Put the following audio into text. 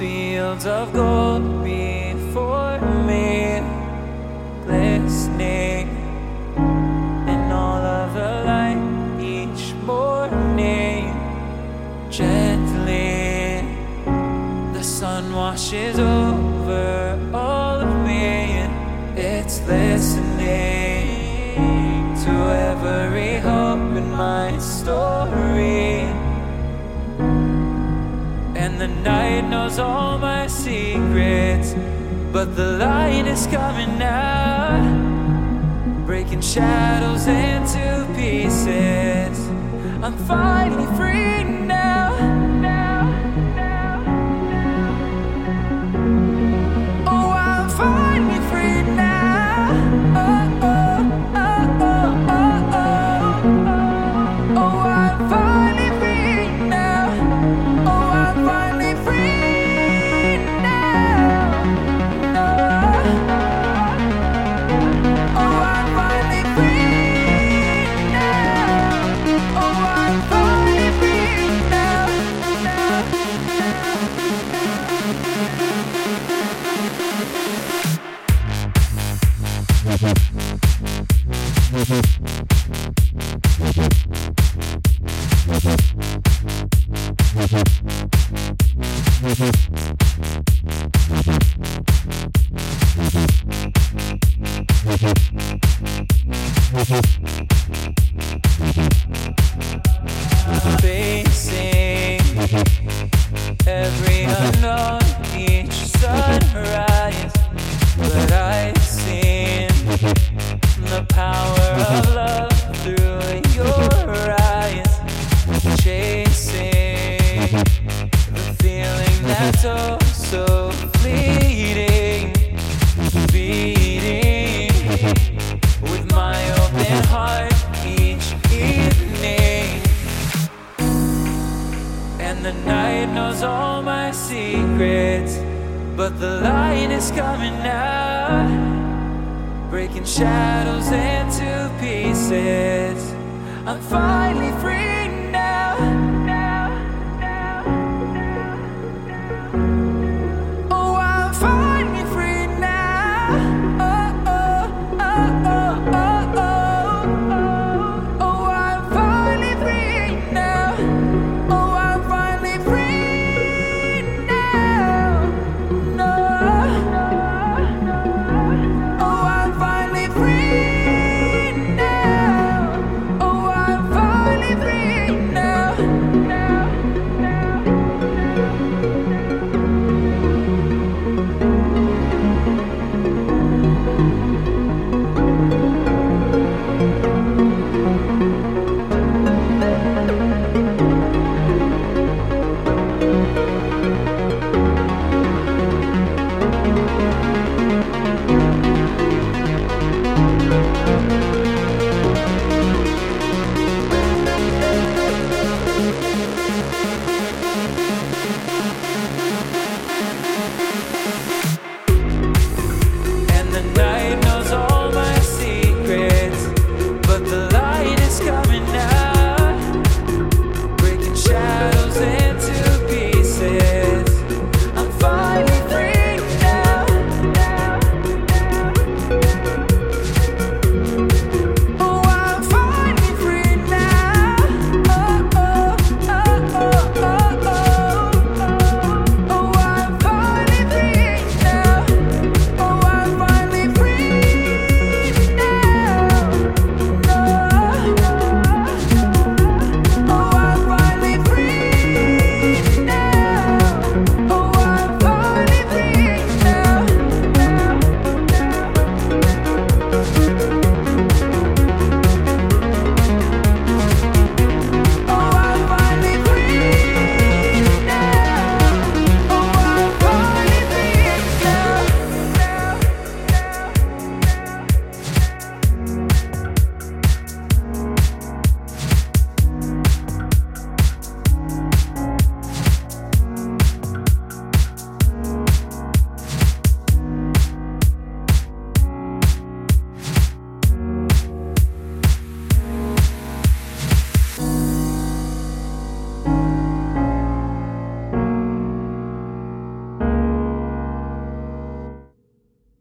Fields of gold before me, glistening in all of the light each morning. Gently, the sun washes over all of me. and It's listening The night knows all my secrets, but the light is coming out, breaking shadows into pieces. I'm finally free now. Facing every unknown so fleeting, with my open heart each evening. And the night knows all my secrets, but the light is coming out, breaking shadows into pieces. I'm finally free.